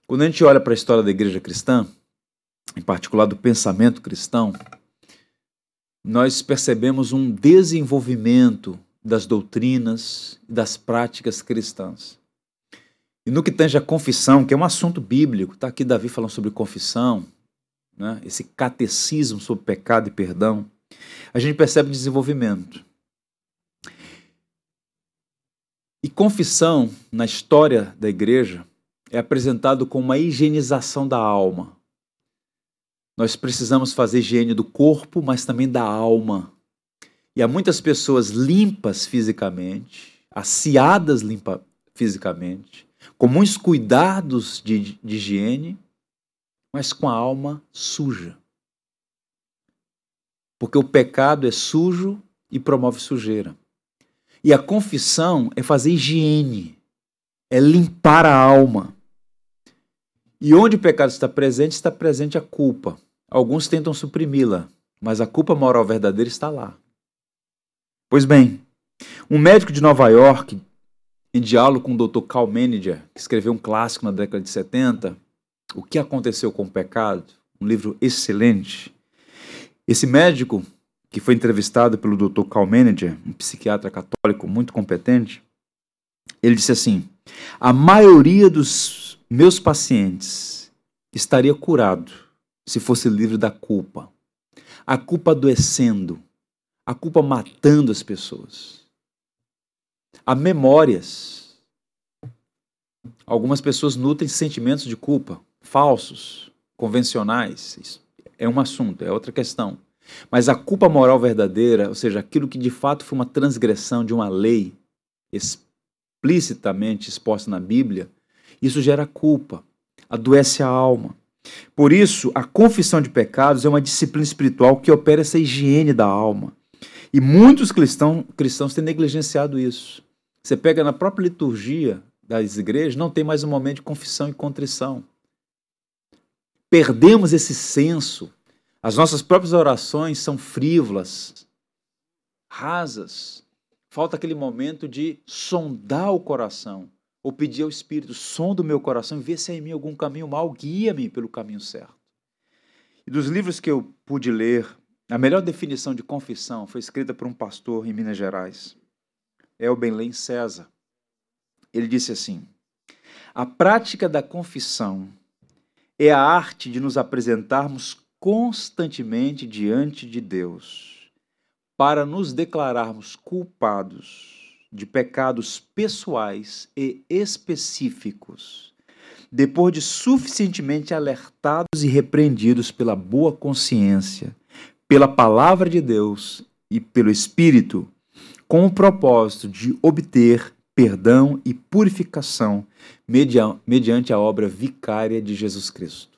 Quando a gente olha para a história da igreja cristã, em particular do pensamento cristão, nós percebemos um desenvolvimento das doutrinas e das práticas cristãs. E no que tange a confissão, que é um assunto bíblico, está aqui Davi falando sobre confissão, né? esse catecismo sobre pecado e perdão, a gente percebe desenvolvimento. E confissão, na história da igreja, é apresentado como uma higienização da alma. Nós precisamos fazer higiene do corpo, mas também da alma. E há muitas pessoas limpas fisicamente, aciadas limpa fisicamente, com muitos cuidados de, de higiene, mas com a alma suja. Porque o pecado é sujo e promove sujeira. E a confissão é fazer higiene, é limpar a alma. E onde o pecado está presente, está presente a culpa. Alguns tentam suprimi-la, mas a culpa moral verdadeira está lá. Pois bem, um médico de Nova York em diálogo com o Dr. Carl Manager, que escreveu um clássico na década de 70, O que aconteceu com o pecado, um livro excelente. Esse médico, que foi entrevistado pelo Dr. Carl Manager, um psiquiatra católico muito competente, ele disse assim: "A maioria dos meus pacientes estaria curado se fosse livre da culpa. A culpa adoecendo, a culpa matando as pessoas a memórias. Algumas pessoas nutrem sentimentos de culpa falsos, convencionais. Isso é um assunto, é outra questão. Mas a culpa moral verdadeira, ou seja, aquilo que de fato foi uma transgressão de uma lei explicitamente exposta na Bíblia, isso gera culpa, adoece a alma. Por isso, a confissão de pecados é uma disciplina espiritual que opera essa higiene da alma. E muitos cristãos, cristãos têm negligenciado isso. Você pega na própria liturgia das igrejas, não tem mais um momento de confissão e contrição. Perdemos esse senso. As nossas próprias orações são frívolas, rasas. Falta aquele momento de sondar o coração, ou pedir ao Espírito: sonda o meu coração e vê se há em mim algum caminho mal, guia-me pelo caminho certo. E dos livros que eu pude ler, a melhor definição de confissão foi escrita por um pastor em Minas Gerais o Benlém César. Ele disse assim: A prática da confissão é a arte de nos apresentarmos constantemente diante de Deus, para nos declararmos culpados de pecados pessoais e específicos, depois de suficientemente alertados e repreendidos pela boa consciência, pela palavra de Deus e pelo Espírito, com o propósito de obter perdão e purificação mediante a obra vicária de Jesus Cristo.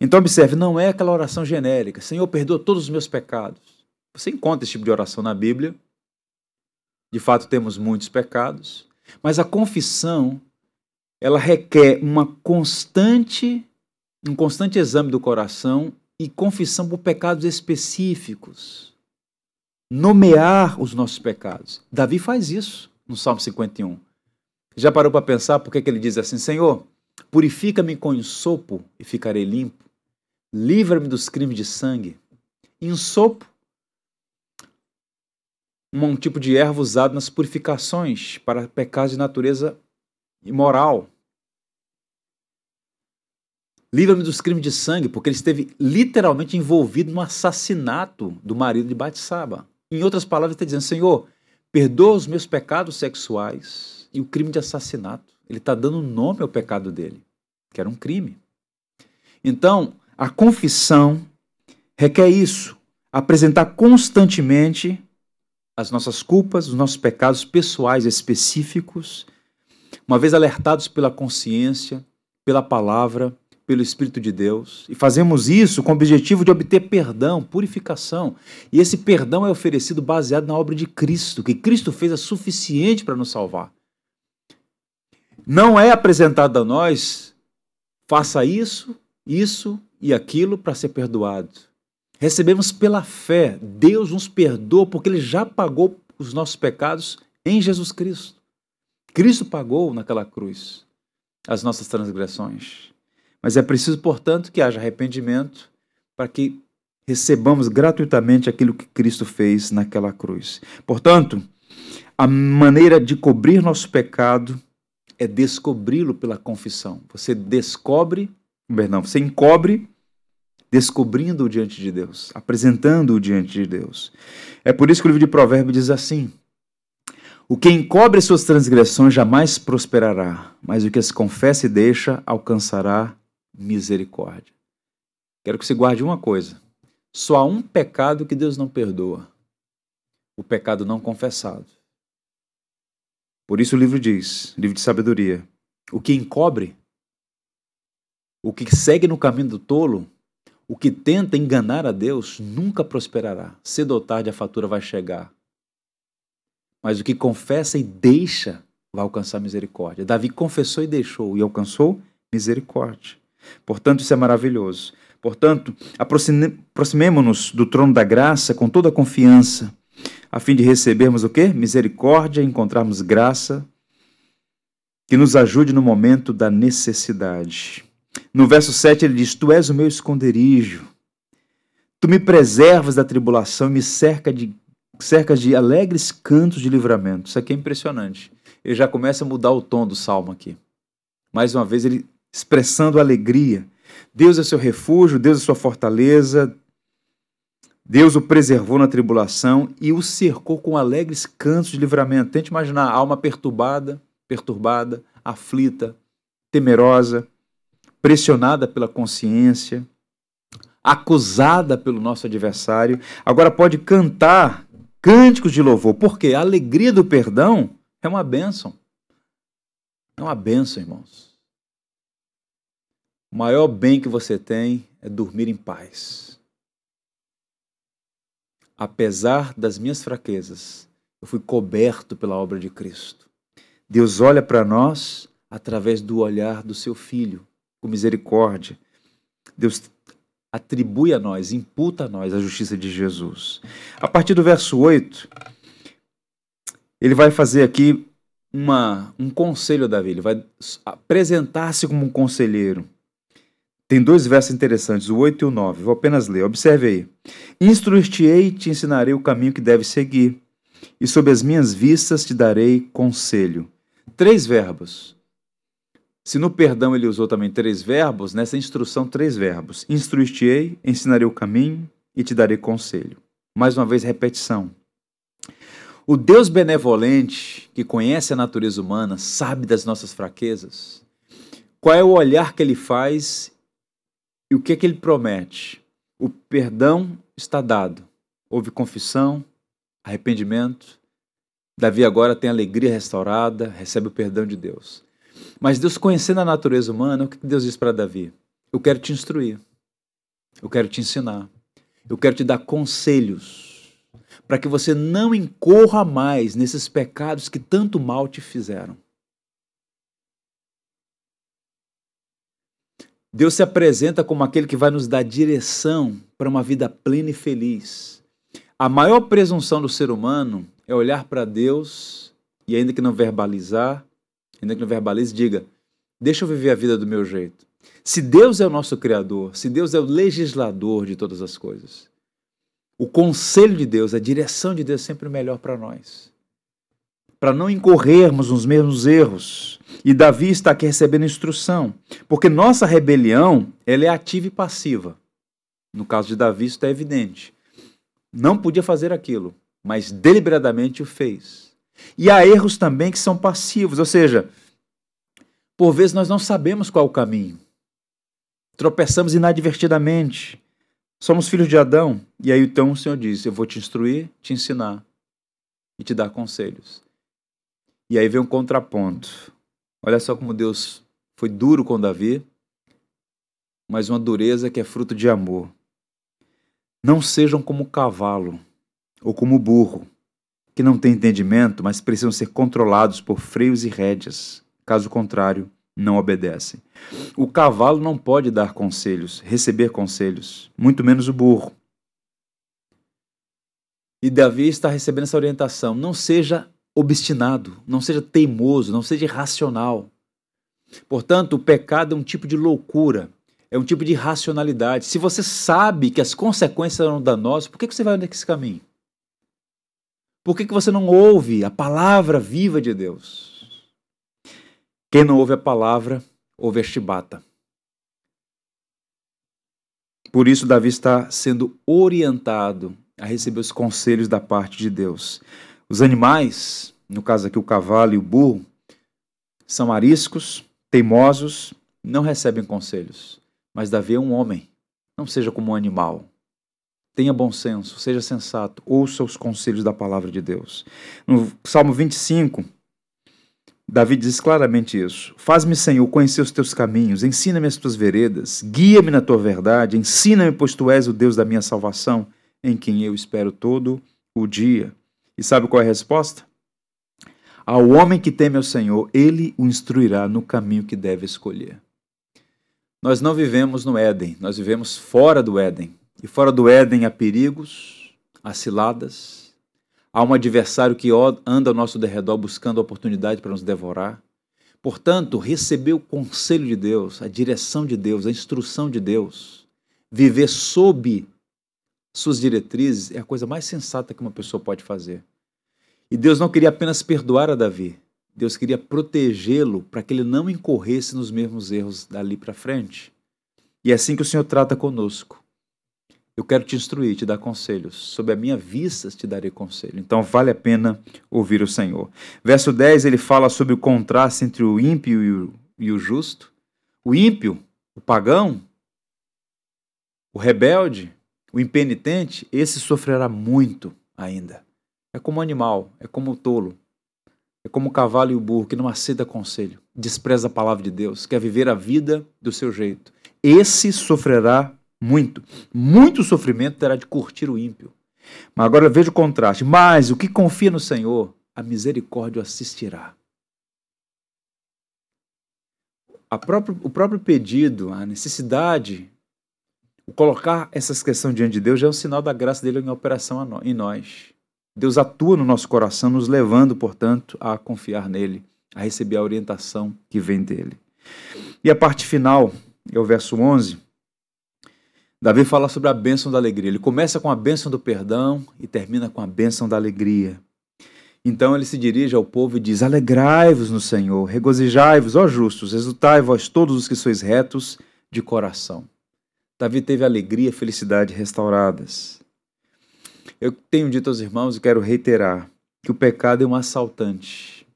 Então, observe, não é aquela oração genérica, Senhor, perdoa todos os meus pecados. Você encontra esse tipo de oração na Bíblia. De fato, temos muitos pecados, mas a confissão, ela requer uma constante, um constante exame do coração e confissão por pecados específicos nomear os nossos pecados. Davi faz isso no Salmo 51. Já parou para pensar por que ele diz assim: Senhor, purifica-me com ensopo e ficarei limpo. Livra-me dos crimes de sangue. Ensopo, um tipo de erva usado nas purificações para pecados de natureza imoral. Livra-me dos crimes de sangue, porque ele esteve literalmente envolvido no assassinato do marido de Batsaba. Em outras palavras, ele está dizendo: Senhor, perdoa os meus pecados sexuais e o crime de assassinato. Ele está dando nome ao pecado dele, que era um crime. Então, a confissão requer isso: apresentar constantemente as nossas culpas, os nossos pecados pessoais específicos, uma vez alertados pela consciência, pela palavra, pelo Espírito de Deus e fazemos isso com o objetivo de obter perdão, purificação. E esse perdão é oferecido baseado na obra de Cristo, que Cristo fez é suficiente para nos salvar. Não é apresentado a nós, faça isso, isso e aquilo para ser perdoado. Recebemos pela fé. Deus nos perdoa porque Ele já pagou os nossos pecados em Jesus Cristo. Cristo pagou naquela cruz as nossas transgressões. Mas é preciso, portanto, que haja arrependimento para que recebamos gratuitamente aquilo que Cristo fez naquela cruz. Portanto, a maneira de cobrir nosso pecado é descobri-lo pela confissão. Você descobre, perdão, você encobre descobrindo-o diante de Deus, apresentando-o diante de Deus. É por isso que o livro de Provérbios diz assim: O que encobre suas transgressões jamais prosperará, mas o que as confessa e deixa alcançará misericórdia. Quero que você guarde uma coisa: só há um pecado que Deus não perdoa: o pecado não confessado. Por isso o livro diz, livro de sabedoria, o que encobre, o que segue no caminho do tolo, o que tenta enganar a Deus nunca prosperará. Cedo ou tarde a fatura vai chegar. Mas o que confessa e deixa vai alcançar misericórdia. Davi confessou e deixou e alcançou misericórdia. Portanto, isso é maravilhoso. Portanto, aproximemo-nos do trono da graça com toda a confiança, a fim de recebermos o quê? Misericórdia, encontrarmos graça que nos ajude no momento da necessidade. No verso 7 ele diz: Tu és o meu esconderijo. Tu me preservas da tribulação e me cerca de, cercas de alegres cantos de livramento. Isso aqui é impressionante. Ele já começa a mudar o tom do salmo aqui. Mais uma vez, ele expressando alegria. Deus é seu refúgio, Deus é sua fortaleza. Deus o preservou na tribulação e o cercou com alegres cantos de livramento. Tente imaginar a alma perturbada, perturbada, aflita, temerosa pressionada pela consciência, acusada pelo nosso adversário, agora pode cantar cânticos de louvor, porque a alegria do perdão é uma bênção. É uma bênção, irmãos. O maior bem que você tem é dormir em paz. Apesar das minhas fraquezas, eu fui coberto pela obra de Cristo. Deus olha para nós através do olhar do seu filho com misericórdia. Deus atribui a nós, imputa a nós a justiça de Jesus. A partir do verso 8, ele vai fazer aqui uma, um conselho a Davi, ele vai apresentar-se como um conselheiro. Tem dois versos interessantes, o 8 e o 9. Vou apenas ler. Observe aí. Instruir-te-ei e te ensinarei o caminho que deves seguir, e sob as minhas vistas te darei conselho. Três verbos. Se no perdão ele usou também três verbos, nessa instrução, três verbos: instruir-te-ei, ensinarei o caminho e te darei conselho. Mais uma vez, repetição. O Deus benevolente, que conhece a natureza humana, sabe das nossas fraquezas, qual é o olhar que ele faz e o que é que ele promete? O perdão está dado. Houve confissão, arrependimento. Davi agora tem alegria restaurada, recebe o perdão de Deus. Mas Deus, conhecendo a natureza humana, o que Deus diz para Davi? Eu quero te instruir, eu quero te ensinar, eu quero te dar conselhos para que você não incorra mais nesses pecados que tanto mal te fizeram. Deus se apresenta como aquele que vai nos dar direção para uma vida plena e feliz. A maior presunção do ser humano é olhar para Deus e, ainda que não verbalizar, ainda que não verbalize, diga: deixa eu viver a vida do meu jeito. Se Deus é o nosso Criador, se Deus é o legislador de todas as coisas, o conselho de Deus, a direção de Deus é sempre melhor para nós. Para não incorrermos nos mesmos erros. E Davi está aqui recebendo instrução, porque nossa rebelião ela é ativa e passiva. No caso de Davi, isso está evidente. Não podia fazer aquilo, mas deliberadamente o fez. E há erros também que são passivos, ou seja, por vezes nós não sabemos qual é o caminho. Tropeçamos inadvertidamente. Somos filhos de Adão. E aí então o Senhor diz: Eu vou te instruir, te ensinar e te dar conselhos. E aí vem um contraponto. Olha só como Deus foi duro com Davi mas uma dureza que é fruto de amor. Não sejam como o cavalo ou como o burro, que não têm entendimento, mas precisam ser controlados por freios e rédeas. Caso contrário, não obedecem. O cavalo não pode dar conselhos, receber conselhos, muito menos o burro. E Davi está recebendo essa orientação: não seja obstinado, não seja teimoso, não seja irracional. Portanto, o pecado é um tipo de loucura, é um tipo de racionalidade. Se você sabe que as consequências serão danosas, por que você vai nesse caminho? Por que você não ouve a palavra viva de Deus? Quem não ouve a palavra, ouve a chibata. Por isso, Davi está sendo orientado a receber os conselhos da parte de Deus. Os animais, no caso aqui o cavalo e o burro, são ariscos, teimosos, não recebem conselhos. Mas Davi é um homem, não seja como um animal. Tenha bom senso, seja sensato, ouça os conselhos da palavra de Deus. No Salmo 25, Davi diz claramente isso. Faz-me, Senhor, conhecer os teus caminhos, ensina-me as tuas veredas, guia-me na tua verdade, ensina-me, pois tu és o Deus da minha salvação, em quem eu espero todo o dia. E sabe qual é a resposta? Ao homem que teme ao Senhor, ele o instruirá no caminho que deve escolher. Nós não vivemos no Éden, nós vivemos fora do Éden. E fora do Éden há perigos, há ciladas, há um adversário que anda ao nosso derredor buscando oportunidade para nos devorar. Portanto, receber o conselho de Deus, a direção de Deus, a instrução de Deus, viver sob suas diretrizes é a coisa mais sensata que uma pessoa pode fazer. E Deus não queria apenas perdoar a Davi, Deus queria protegê-lo para que ele não incorresse nos mesmos erros dali para frente. E é assim que o Senhor trata conosco. Eu quero te instruir, te dar conselhos. Sob a minha vista te darei conselho. Então vale a pena ouvir o Senhor. Verso 10 ele fala sobre o contraste entre o ímpio e o, e o justo. O ímpio, o pagão, o rebelde, o impenitente, esse sofrerá muito ainda. É como o animal, é como o tolo, é como o cavalo e o burro que não aceita conselho, despreza a palavra de Deus, quer viver a vida do seu jeito. Esse sofrerá muito. Muito sofrimento terá de curtir o ímpio. Mas agora veja o contraste. Mas o que confia no Senhor, a misericórdia o assistirá. Próprio, o próprio pedido, a necessidade colocar essas questões diante de Deus já é um sinal da graça dele em operação em nós. Deus atua no nosso coração, nos levando, portanto, a confiar nele, a receber a orientação que vem dele. E a parte final, é o verso 11. Davi fala sobre a bênção da alegria. Ele começa com a bênção do perdão e termina com a bênção da alegria. Então ele se dirige ao povo e diz: Alegrai-vos no Senhor, regozijai-vos, ó justos, exultai vós todos os que sois retos de coração. Davi teve alegria e felicidade restauradas. Eu tenho dito aos irmãos e quero reiterar que o pecado é um assaltante.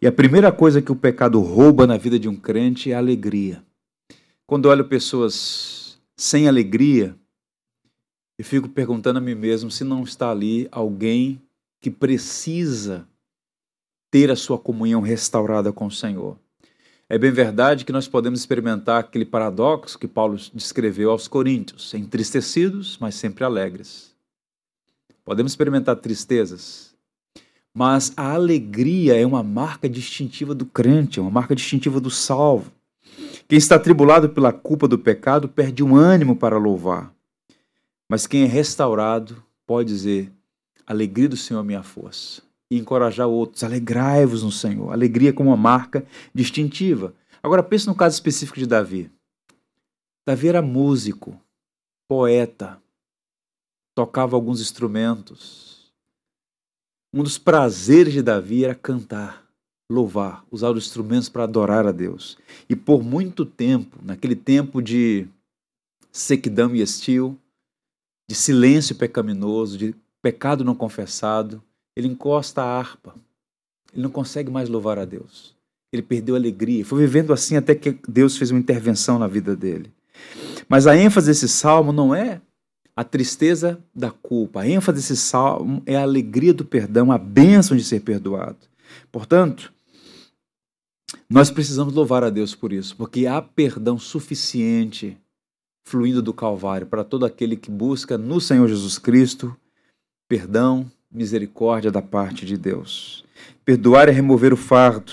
E a primeira coisa que o pecado rouba na vida de um crente é a alegria. Quando olho pessoas sem alegria, eu fico perguntando a mim mesmo se não está ali alguém que precisa ter a sua comunhão restaurada com o Senhor. É bem verdade que nós podemos experimentar aquele paradoxo que Paulo descreveu aos Coríntios, entristecidos, mas sempre alegres. Podemos experimentar tristezas, mas a alegria é uma marca distintiva do crente, é uma marca distintiva do salvo. Quem está tribulado pela culpa do pecado perde um ânimo para louvar, mas quem é restaurado pode dizer: alegria do Senhor é minha força e encorajar outros. Alegrai-vos no Senhor. Alegria como uma marca distintiva. Agora pense no caso específico de Davi. Davi era músico, poeta, tocava alguns instrumentos. Um dos prazeres de Davi era cantar, louvar, usar os instrumentos para adorar a Deus. E por muito tempo, naquele tempo de sequidão e estio, de silêncio pecaminoso, de pecado não confessado, ele encosta a harpa. Ele não consegue mais louvar a Deus. Ele perdeu a alegria. Foi vivendo assim até que Deus fez uma intervenção na vida dele. Mas a ênfase desse salmo não é a tristeza da culpa. A ênfase desse salmo é a alegria do perdão, a bênção de ser perdoado. Portanto, nós precisamos louvar a Deus por isso, porque há perdão suficiente fluindo do Calvário para todo aquele que busca no Senhor Jesus Cristo perdão, misericórdia da parte de Deus. Perdoar é remover o fardo,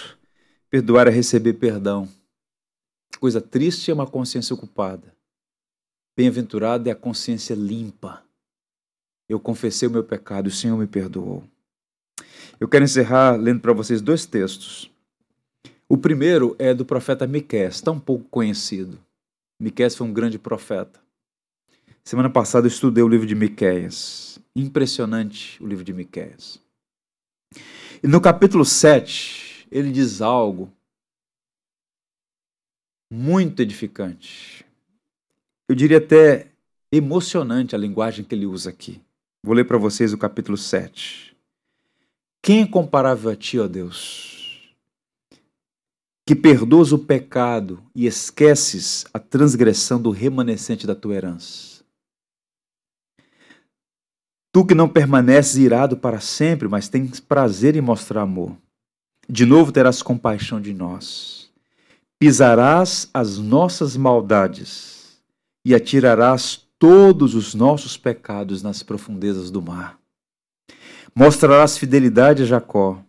perdoar é receber perdão. Coisa triste é uma consciência ocupada. Bem-aventurada é a consciência limpa. Eu confessei o meu pecado, o Senhor me perdoou. Eu quero encerrar lendo para vocês dois textos. O primeiro é do profeta Miqués, tão pouco conhecido. Miqués foi um grande profeta. Semana passada eu estudei o livro de Miquéias. Impressionante o livro de Miquéias. E no capítulo 7, ele diz algo muito edificante. Eu diria até emocionante a linguagem que ele usa aqui. Vou ler para vocês o capítulo 7. Quem é comparável a ti, ó Deus? que perdoas o pecado e esqueces a transgressão do remanescente da tua herança. Tu que não permaneces irado para sempre, mas tens prazer em mostrar amor. De novo terás compaixão de nós. Pisarás as nossas maldades e atirarás todos os nossos pecados nas profundezas do mar. Mostrarás fidelidade a Jacó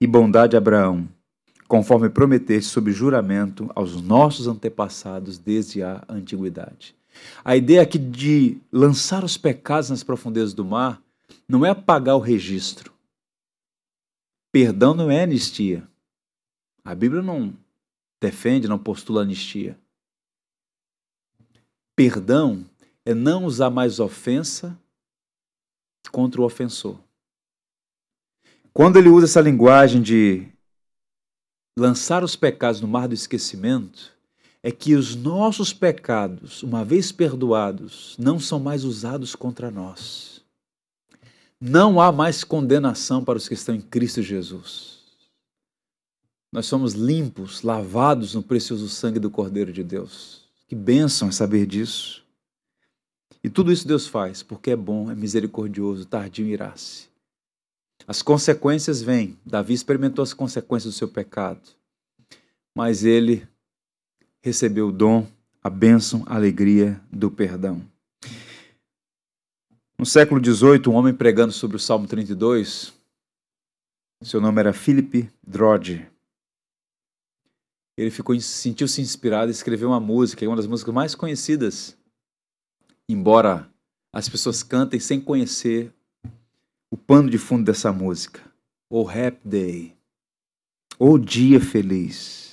e bondade a Abraão conforme prometeste sob juramento aos nossos antepassados desde a antiguidade. A ideia aqui de lançar os pecados nas profundezas do mar não é apagar o registro. Perdão não é anistia. A Bíblia não defende, não postula anistia. Perdão é não usar mais ofensa contra o ofensor. Quando ele usa essa linguagem de lançar os pecados no mar do esquecimento é que os nossos pecados, uma vez perdoados, não são mais usados contra nós. Não há mais condenação para os que estão em Cristo Jesus. Nós somos limpos, lavados no precioso sangue do Cordeiro de Deus. Que bênção é saber disso. E tudo isso Deus faz porque é bom, é misericordioso, tardio em irar-se. As consequências vêm. Davi experimentou as consequências do seu pecado, mas ele recebeu o dom, a bênção, a alegria do perdão. No século XVIII, um homem pregando sobre o Salmo 32, seu nome era Philip Drode. Ele ficou sentiu-se inspirado e escreveu uma música, uma das músicas mais conhecidas, embora as pessoas cantem sem conhecer o pano de fundo dessa música. O Happy Day. O Dia Feliz.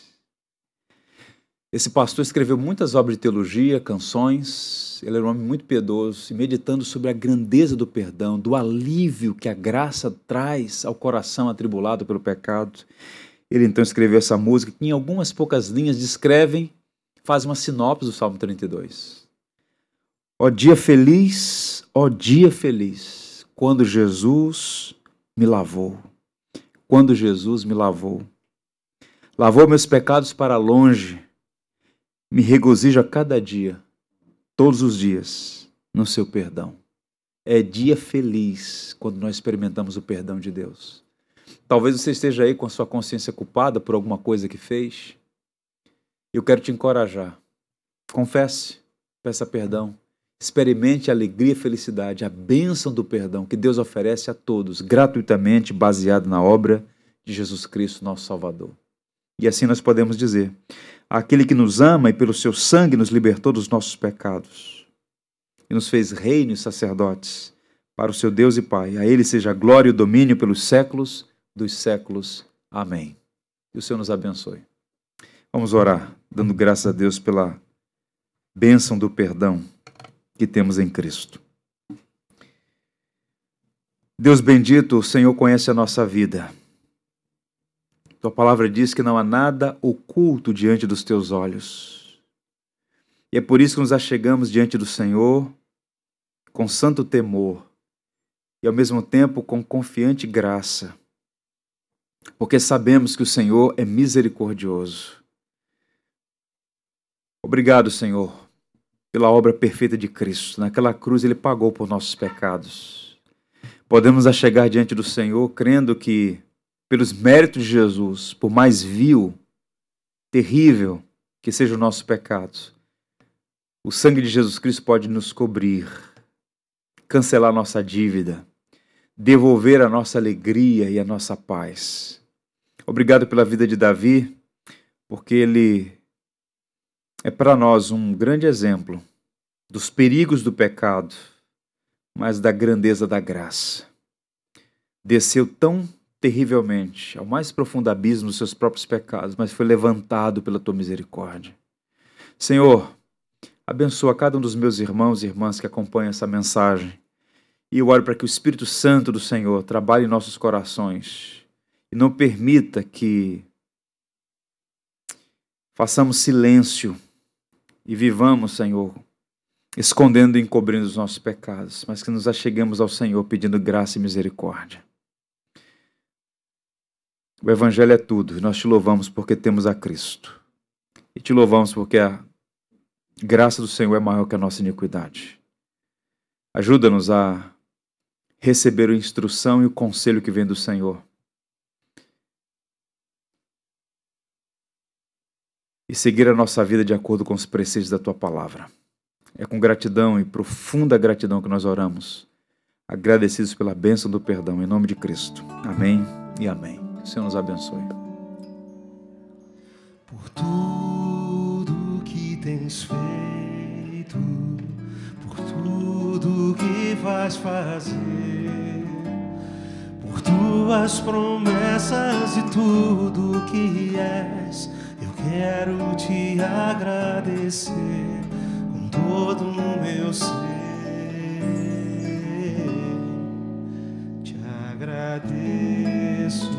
Esse pastor escreveu muitas obras de teologia, canções. Ele era um homem muito piedoso e meditando sobre a grandeza do perdão, do alívio que a graça traz ao coração atribulado pelo pecado. Ele então escreveu essa música que, em algumas poucas linhas, descrevem, faz uma sinopse do Salmo 32. Ó dia feliz, ó dia feliz quando Jesus me lavou. Quando Jesus me lavou. Lavou meus pecados para longe. Me regozijo a cada dia, todos os dias, no seu perdão. É dia feliz quando nós experimentamos o perdão de Deus. Talvez você esteja aí com a sua consciência culpada por alguma coisa que fez. Eu quero te encorajar. Confesse, peça perdão Experimente a alegria e felicidade, a bênção do perdão que Deus oferece a todos, gratuitamente, baseado na obra de Jesus Cristo, nosso Salvador. E assim nós podemos dizer: aquele que nos ama e pelo seu sangue nos libertou dos nossos pecados e nos fez reino e sacerdotes para o seu Deus e Pai. A Ele seja glória e domínio pelos séculos dos séculos. Amém. Que o Senhor nos abençoe. Vamos orar, dando graças a Deus pela bênção do perdão que temos em Cristo. Deus bendito, o Senhor conhece a nossa vida. Tua palavra diz que não há nada oculto diante dos teus olhos. E é por isso que nos achegamos diante do Senhor com santo temor e ao mesmo tempo com confiante graça, porque sabemos que o Senhor é misericordioso. Obrigado, Senhor, pela obra perfeita de Cristo. Naquela cruz ele pagou por nossos pecados. Podemos achegar diante do Senhor crendo que, pelos méritos de Jesus, por mais vil, terrível que seja o nosso pecado, O sangue de Jesus Cristo pode nos cobrir, cancelar nossa dívida, devolver a nossa alegria e a nossa paz. Obrigado pela vida de Davi, porque ele é para nós um grande exemplo dos perigos do pecado, mas da grandeza da graça. Desceu tão terrivelmente ao mais profundo abismo dos seus próprios pecados, mas foi levantado pela tua misericórdia. Senhor, abençoa cada um dos meus irmãos e irmãs que acompanham essa mensagem. E eu oro para que o Espírito Santo do Senhor trabalhe em nossos corações e não permita que façamos silêncio e vivamos, Senhor, escondendo e encobrindo os nossos pecados, mas que nos acheguemos ao Senhor pedindo graça e misericórdia. O Evangelho é tudo e nós te louvamos porque temos a Cristo. E te louvamos porque a graça do Senhor é maior que a nossa iniquidade. Ajuda-nos a receber a instrução e o conselho que vem do Senhor. E seguir a nossa vida de acordo com os preceitos da tua palavra. É com gratidão e profunda gratidão que nós oramos, agradecidos pela bênção do perdão, em nome de Cristo. Amém e amém. Que o Senhor nos abençoe. Por tudo que tens feito, por tudo que vais fazer, por tuas promessas e tudo que és, eu quero te agradecer com todo o meu ser. Te agradeço.